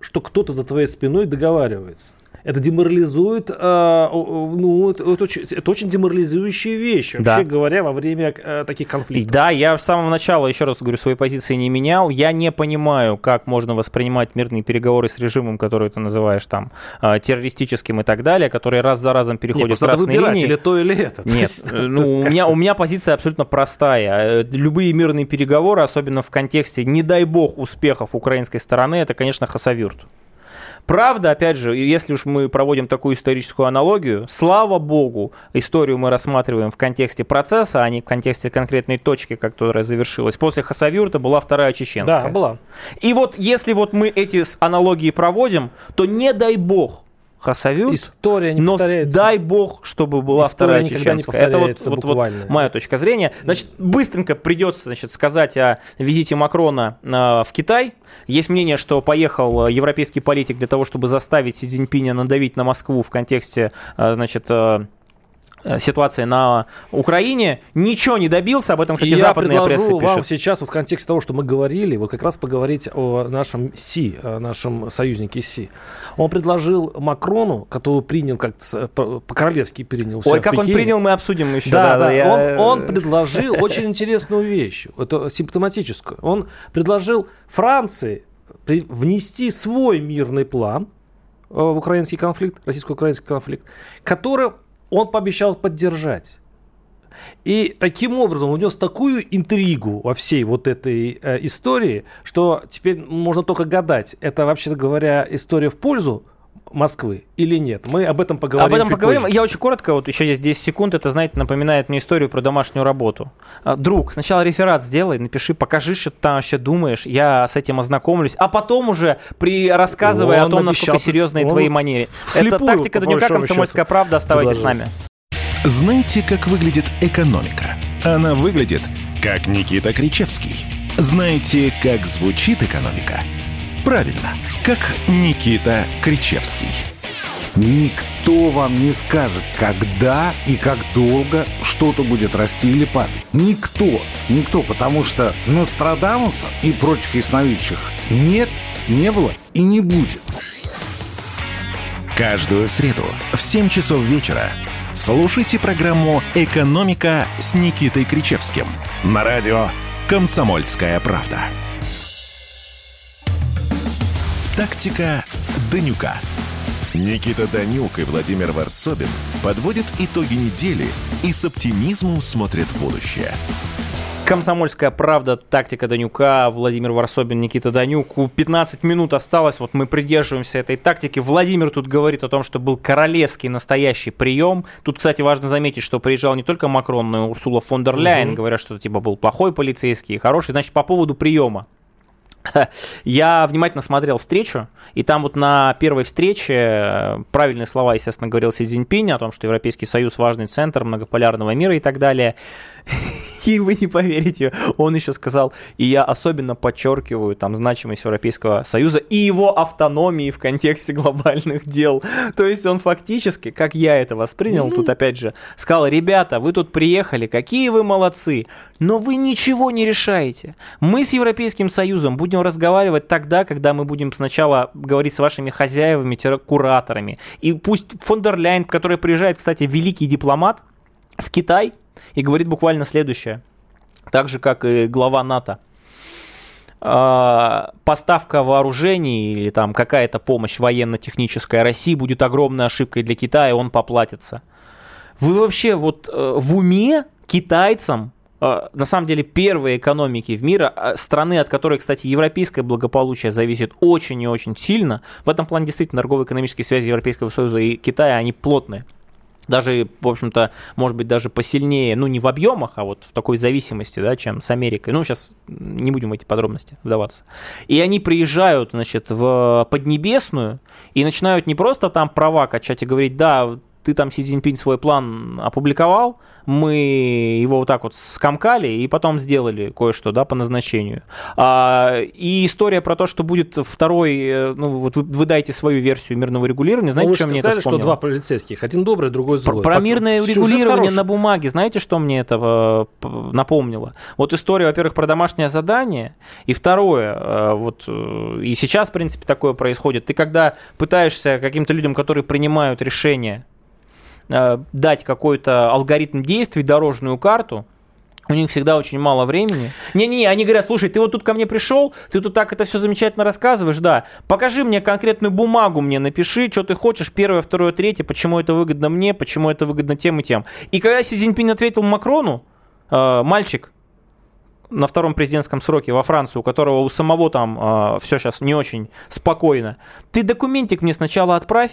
что кто-то за твоей спиной договаривается. Это деморализует, э, ну, это, это, очень, это очень деморализующая вещь, вообще Да. говоря, во время э, таких конфликтов. Да, я с самого начала, еще раз говорю, своей позиции не менял. Я не понимаю, как можно воспринимать мирные переговоры с режимом, который ты называешь там э, террористическим и так далее, который раз за разом Нет, просто надо красные выбирать линии. или то, или это. То Нет, есть, э, ну, у, меня, у меня позиция абсолютно простая. Э, Любые мирные переговоры, особенно в контексте, не дай бог, успехов украинской стороны, это, конечно, хасавюрт. Правда, опять же, если уж мы проводим такую историческую аналогию, слава богу, историю мы рассматриваем в контексте процесса, а не в контексте конкретной точки, которая завершилась. После Хасавюрта была вторая чеченская. Да, была. И вот если вот мы эти аналогии проводим, то не дай бог Хасавюрт, История не но повторяется. дай бог, чтобы была История вторая чеченская. Это вот, вот, вот моя точка зрения. Значит, быстренько придется значит, сказать о визите Макрона э, в Китай. Есть мнение, что поехал э, европейский политик для того, чтобы заставить Си Цзиньпиня надавить на Москву в контексте э, значит, э, ситуации на Украине. Ничего не добился. Об этом, кстати, я западная пресса предложу вам пишет. сейчас вот в контексте того, что мы говорили, вот как раз поговорить о нашем СИ, о нашем союзнике СИ. Он предложил Макрону, который принял как по-королевски принял. Ой, как он принял, мы обсудим еще. Да, да, я- Он, он предложил очень интересную вещь, это симптоматическую. Он предложил Франции внести свой мирный план э, в украинский конфликт, российско-украинский конфликт, который он пообещал поддержать. И таким образом унес такую интригу во всей вот этой э, истории, что теперь можно только гадать, это, вообще говоря, история в пользу Москвы или нет. Мы об этом поговорим Об этом чуть поговорим. позже. Я очень коротко, вот еще есть 10 секунд, это, знаете, напоминает мне историю про домашнюю работу. А, Друг, сначала реферат сделай, напиши, покажи, что ты там вообще думаешь, я с этим ознакомлюсь, а потом уже при рассказывай о том, насколько серьезные твои манеры. Это тактика большому «Комсомольская счету, правда». Оставайтесь с нами. Знаете, как выглядит экономика? Она выглядит, как Никита Кричевский. Знаете, как звучит экономика? Правильно, как Никита Кричевский. Никто вам не скажет, когда и как долго что-то будет расти или падать. Никто. Никто, потому что Нострадамуса и прочих ясновидящих нет, не было и не будет. Каждую среду в 7 часов вечера слушайте программу «Экономика» с Никитой Кричевским на радио «Комсомольская правда». Тактика Данюка. Никита Данюк и Владимир Варсобин подводят итоги недели и с оптимизмом смотрят в будущее. Комсомольская правда, тактика Данюка, Владимир Варсобин, Никита Данюк. У 15 минут осталось, вот мы придерживаемся этой тактики. Владимир тут говорит о том, что был королевский настоящий прием. Тут, кстати, важно заметить, что приезжал не только Макрон, но и Урсула фон дер Ляйен. Говорят, что это типа был плохой полицейский и хороший. Значит, по поводу приема. Я внимательно смотрел встречу, и там вот на первой встрече э, правильные слова, естественно, говорил Си Цзиньпинь о том, что Европейский Союз важный центр многополярного мира и так далее. И вы не поверите, он еще сказал, и я особенно подчеркиваю там значимость Европейского Союза и его автономии в контексте глобальных дел. То есть он фактически, как я это воспринял, тут опять же сказал, ребята, вы тут приехали, какие вы молодцы, но вы ничего не решаете. Мы с Европейским Союзом будем разговаривать тогда, когда мы будем сначала говорить с вашими хозяевами, кураторами. И пусть фон дер Ляйен, который приезжает, кстати, великий дипломат в Китай, и говорит буквально следующее. Так же, как и глава НАТО. А, Поставка вооружений или там какая-то помощь военно-техническая России будет огромной ошибкой для Китая, он поплатится. Вы вообще вот э, в уме китайцам, э, на самом деле первые экономики в мире, э, страны, от которой, кстати, европейское благополучие зависит очень и очень сильно, в этом плане действительно торгово-экономические связи Европейского Союза и Китая, они плотные даже, в общем-то, может быть, даже посильнее, ну, не в объемах, а вот в такой зависимости, да, чем с Америкой. Ну, сейчас не будем в эти подробности вдаваться. И они приезжают, значит, в Поднебесную и начинают не просто там права качать и говорить, да, ты там, Си Цзиньпинь, свой план опубликовал, мы его вот так вот скомкали и потом сделали кое-что, да, по назначению. А, и история про то, что будет второй, э, ну, вот вы, вы дайте свою версию мирного регулирования, знаете, Ну, что мне это сказали, что вспомнило? два полицейских, один добрый, другой Про, злой. про Так, мирное сюжет регулирование хороший. на бумаге, знаете, что мне это э, напомнило? Вот история, во-первых, про домашнее задание, и второе, э, вот и сейчас, в принципе, такое происходит. Ты когда пытаешься каким-то людям, которые принимают решения, дать какой-то алгоритм действий, дорожную карту, у них всегда очень мало времени. Не-не, они говорят, слушай, ты вот тут ко мне пришел, ты тут так это все замечательно рассказываешь, да, покажи мне конкретную бумагу, мне напиши, что ты хочешь, первое, второе, третье, почему это выгодно мне, почему это выгодно тем и тем. И когда Си Цзиньпинь ответил Макрону, э, мальчик, на втором президентском сроке во Франции, у которого у самого там все сейчас не очень спокойно, ты документик мне сначала отправь,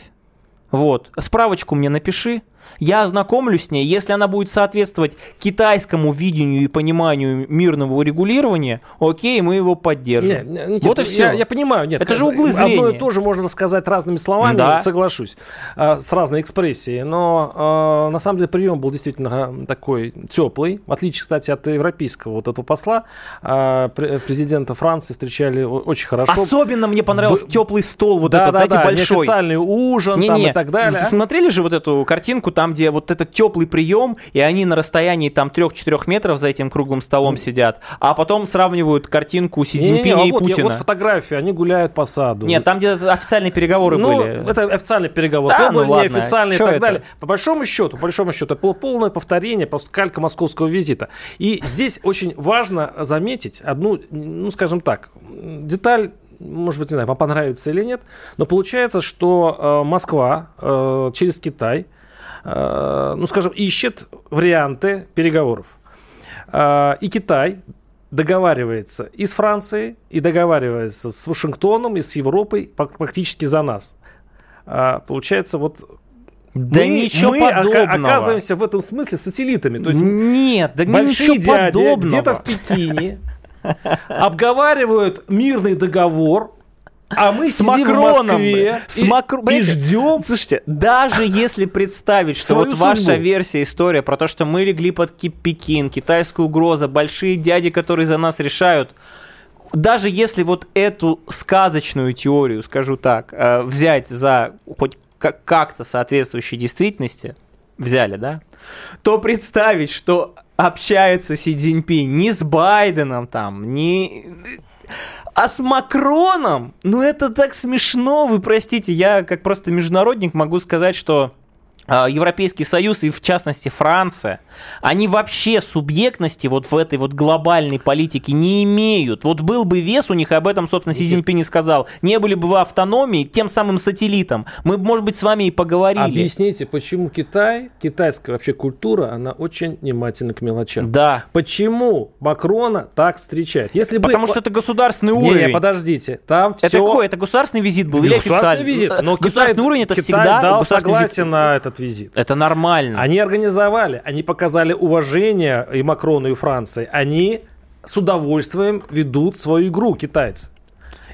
вот, справочку мне напиши, я ознакомлюсь с ней, если она будет соответствовать китайскому видению и пониманию мирного регулирования, окей, мы его поддержим. Не, не, Никит, вот и я, все. я понимаю, нет. Это же углы Одно зрения. и то же можно сказать разными словами, Да. соглашусь, а, с разной экспрессией. Но а, на самом деле прием был действительно а, такой теплый. В отличие, кстати, от европейского вот этого посла, пре- президента Франции встречали очень хорошо. Особенно мне понравился Б- теплый стол, вот да, этот, да, знаете, да, большой. неофициальный ужин там Не-не, и так далее. смотрели же вот эту картинку, там, где вот этот теплый прием, и они на расстоянии там 3-4 метров за этим круглым столом сидят, а потом сравнивают картинку Си Цзиньпиня а и вот, я- Путина. вот фотографии, они гуляют по саду. Нет, там где-то официальные переговоры ну, были. это официальный переговор. Да, ну ладно, неофициальные и так это? далее. По большому счету, по большому счету, это было полное повторение, просто калька московского визита. И здесь очень важно заметить одну, ну, скажем так, деталь, может быть, не знаю, вам понравится или нет, но получается, что э, Москва э, через Китай, ну, скажем, ищет варианты переговоров. Э, и Китай договаривается и с Францией, и договаривается с Вашингтоном, и с Европой практически за нас. А, получается, вот Да мы, ничего мы подобного. оказываемся в этом смысле сателлитами. То есть Нет, да большие ничего дяди подобного. где-то в Пекине обговаривают мирный договор, а мы с Макроном. в Москве с и, Макро- и Понимаете, ждем. Слушайте, даже если представить, что вот ваша судьбу. версия, история про то, что мы легли под Ки- Пекин, китайская угроза, большие дяди, которые за нас решают, даже если вот эту сказочную теорию, скажу так, э, взять за хоть как- как-то соответствующей действительности, взяли, да, то представить, что общается Си Цзиньпинь не с Байденом там, не... А с Макроном? Ну это так смешно, вы простите, я как просто международник могу сказать, что Европейский Союз и в частности Франция, они вообще субъектности вот в этой вот глобальной политике не имеют. Вот был бы вес у них, и об этом, собственно, Си Цзиньпинь и сказал, не были бы вы автономией, тем самым сателлитом. Мы, может быть, с вами и поговорили. Объясните, почему Китай, китайская вообще культура, она очень внимательна к мелочам. Да, Почему Макрона так встречает? Если бы... потому что это государственный уровень. не, подождите. Там Это все... какой? Это государственный визит был или Государственный официальный? визит. Но государственный Китай- уровень это Китай всегда дал государственный согласие на этот визит. Это нормально. Они организовали, они показали уважение и Макрону, и Франции. Они с удовольствием ведут свою игру, китайцы.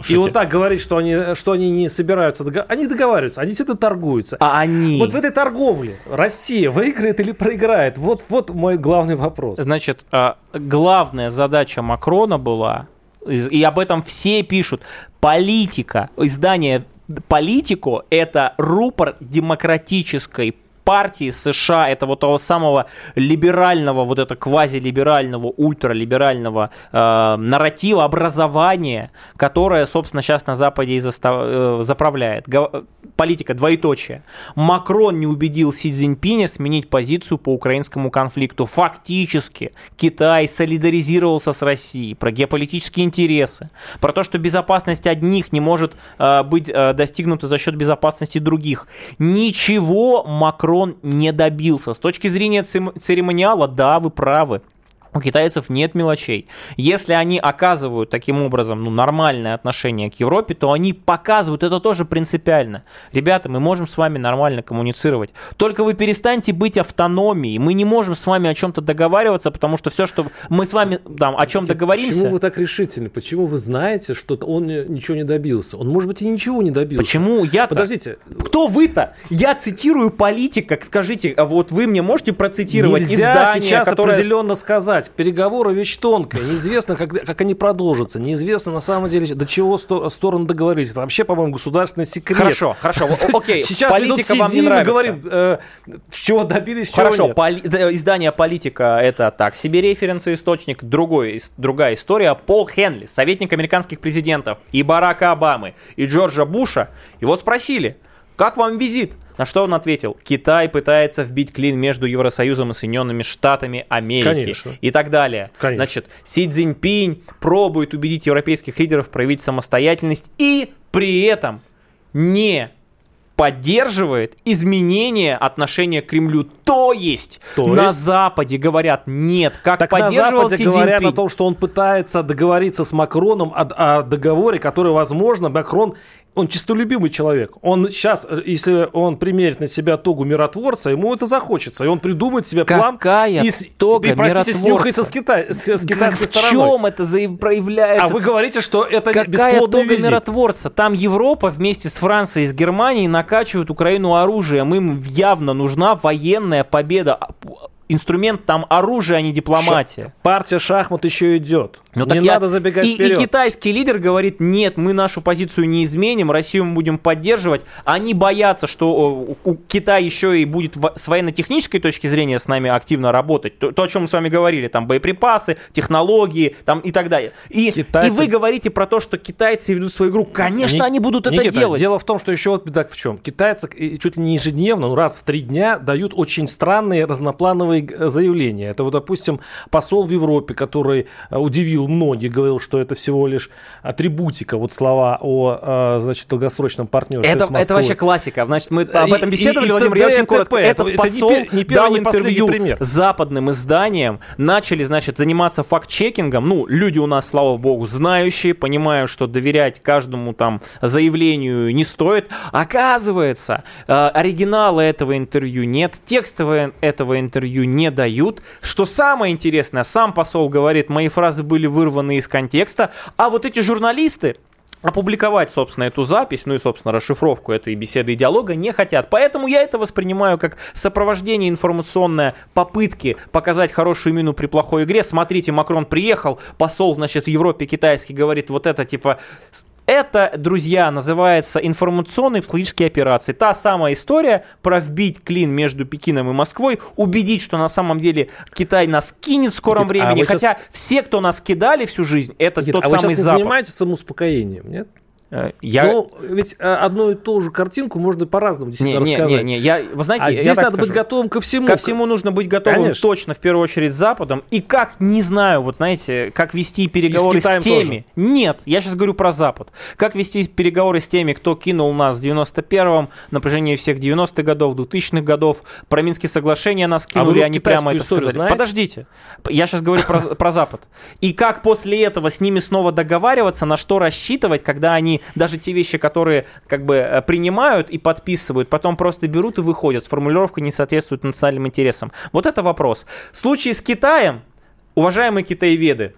И вот так говорить, что они, что они не собираются договариваться. Они договариваются, они действительно торгуются. А они... Вот в этой торговле Россия выиграет или проиграет? Вот, вот мой главный вопрос. Значит, а, главная задача Макрона была, и об этом все пишут, политика, издание «Политико» — это рупор демократической партии США, это вот того самого либерального, вот это квазилиберального, ультралиберального э, нарратива, образования, которое, собственно, сейчас на Западе и застав- э, заправляет. Го- политика двоеточие. Макрон не убедил Си Цзиньпиня сменить позицию по украинскому конфликту. Фактически Китай солидаризировался с Россией про геополитические интересы, про то, что безопасность одних не может э, быть э, достигнута за счет безопасности других. Ничего Макрон не добился. С точки зрения церемониала, да, вы правы. У китайцев нет мелочей. Если они оказывают таким образом ну, нормальное отношение к Европе, то они показывают это тоже принципиально. Ребята, мы можем с вами нормально коммуницировать. Только вы перестаньте быть автономией. Мы не можем с вами о чем-то договариваться, потому что все, что мы с вами там о чем договоримся... Почему вы так решительны? Почему вы знаете, что он ничего не добился? Он, может быть, и ничего не добился. Почему я Подождите. Кто вы-то? Я цитирую политика. Скажите, а вот вы мне можете процитировать Нельзя издание, сейчас которое... определенно сказать. Переговоры вещь тонкая. Неизвестно, как, как они продолжатся. Неизвестно, на самом деле, до чего сто, стороны договорились. Это вообще, по-моему, государственный секрет. Хорошо, хорошо. Окей, Сейчас политика вам не нравится. говорим, э, чего добились, чего Хорошо, нет. поли- да, издание «Политика» — это так себе референс и источник. Другой, другая история. Пол Хенли, советник американских президентов и Барака Обамы, и Джорджа Буша, его спросили, как вам визит? На что он ответил, Китай пытается вбить клин между Евросоюзом и Соединенными Штатами Америки Конечно. и так далее. Конечно. Значит, Си Цзиньпинь пробует убедить европейских лидеров проявить самостоятельность и при этом не поддерживает изменение отношения к Кремлю. То есть То на есть? Западе говорят нет, как Так на поддерживал Западе Си говорят Цзиньпинь. о том, что он пытается договориться с Макроном о, о договоре, который, возможно, Макрон он чистолюбимый человек. Он сейчас, если он примерит на себя тогу миротворца, ему это захочется. И он придумает себе план Какая и, тога и, простите, снюхается с, Китай, с, с Как- китайской в стороной. чем это заяв- проявляется? А вы говорите, что это Какая бесплодный тога визит. миротворца? Там Европа вместе с Францией и с Германией накачивают Украину оружием. Им явно нужна военная победа. Инструмент там оружие, а не дипломатия. Партия шахмат еще идет. Ну, не так я- надо забегать и, вперед. и китайский лидер говорит, нет, мы нашу позицию не изменим, Россию мы будем поддерживать. Они боятся, что у- Китай еще и будет во- с военно-технической точки зрения с нами активно работать. То, то, о чем мы с вами говорили, там боеприпасы, технологии там, и так далее. И, Китайцы- и вы говорите про то, что китайцы ведут свою игру. Конечно, Ник- они будут это Никита, делать. Дело в том, что еще вот беда в чем. Китайцы чуть ли не ежедневно, ну раз в три дня дают очень странные разноплановые э, заявления. Это вот, допустим, посол в Европе, который э, удивил многих, говорил, что это всего лишь атрибутика, вот слова о, э, значит, долгосрочном партнерстве Это, с Москвой. это вообще классика. Значит, мы об И- этом беседовали, и- и Владимир, т.д. я и очень коротко. Этот Это- не посол не дал не последний интервью пример. западным изданиям, начали, значит, заниматься факт-чекингом. Ну, люди у нас, слава богу, знающие, понимают, что доверять каждому там заявлению не стоит. Оказывается, э, оригинала этого интервью нет, текстовое этого интервью не дают. Что самое интересное, сам посол говорит, мои фразы были вырваны из контекста, а вот эти журналисты, опубликовать, собственно, эту запись, ну и, собственно, расшифровку этой беседы и диалога не хотят. Поэтому я это воспринимаю как сопровождение информационное попытки показать хорошую мину при плохой игре. Смотрите, Макрон приехал, посол, значит, в Европе китайский говорит вот это, типа, это, друзья, называется информационные психологические операции. Та самая история про вбить клин между Пекином и Москвой, убедить, что на самом деле Китай нас кинет в скором Никита, а времени. вы щас- Хотя все, кто нас кидали всю жизнь, это Никита, тот а вы самый сейчас не Запад. занимаетесь самоуспокоением, нет? Э, Я... Ну, ведь э, одну и ту же картинку можно по-разному не, действительно не, рассказать. не, не, я, вы знаете, А я здесь так надо быть скажу. готовым ко всему. Ко всему нужно быть готовым Конечно. точно, в первую очередь, с Западом. И как, не знаю, вот знаете, как вести переговоры Китаем с теми... Нет, я сейчас говорю про Запад. Как вести переговоры с теми, кто кинул нас в 91-м, на протяжении всех 90-х годов, 2000-х годов, про Минские соглашения нас А кинули, они прямо это сказали. знаете? Подождите, я сейчас говорю про, про Запад. И как после этого с ними снова договариваться, на что рассчитывать, когда они даже те вещи, которые как бы э, принимают и подписывают, потом просто берут и выходят с формулировкой не соответствует национальным интересам. Вот это вопрос. В случае с Китаем, уважаемые китаеведы,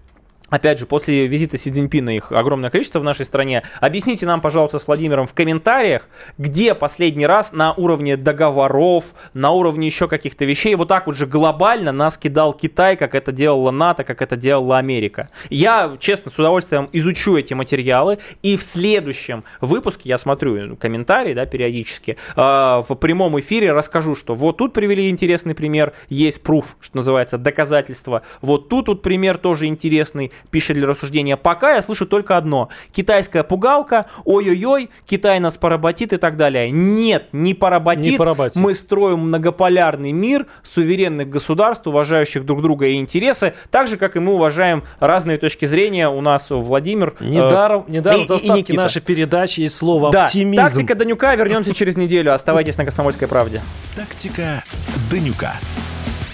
Опять же, после визита Си Цзиньпина их огромное количество в нашей стране. Объясните нам, пожалуйста, с Владимиром в комментариях, где последний раз на уровне договоров, на уровне еще каких-то вещей, вот так вот же глобально нас кидал Китай, как это делала НАТО, как это делала Америка. Я, честно, с удовольствием изучу эти материалы, и в следующем выпуске, я смотрю комментарии, да, периодически, э, в прямом эфире расскажу, что вот тут привели интересный пример, есть пруф, что называется, доказательство. Вот тут вот пример тоже интересный, пища для рассуждения. Пока я слышу только одно. Китайская пугалка, ой-ой-ой, Китай нас поработит и так далее. Нет, не поработит. Не поработит. Мы строим многополярный мир суверенных государств, уважающих друг друга и интересы, так же, как и мы уважаем разные точки зрения. У нас Владимир... э, Недаром, недаром и- и в заставке Никита. нашей передачи есть слово Да, оптимизм. тактика Данюка. Вернемся через неделю. Оставайтесь на Комсомольской правде. Тактика Данюка.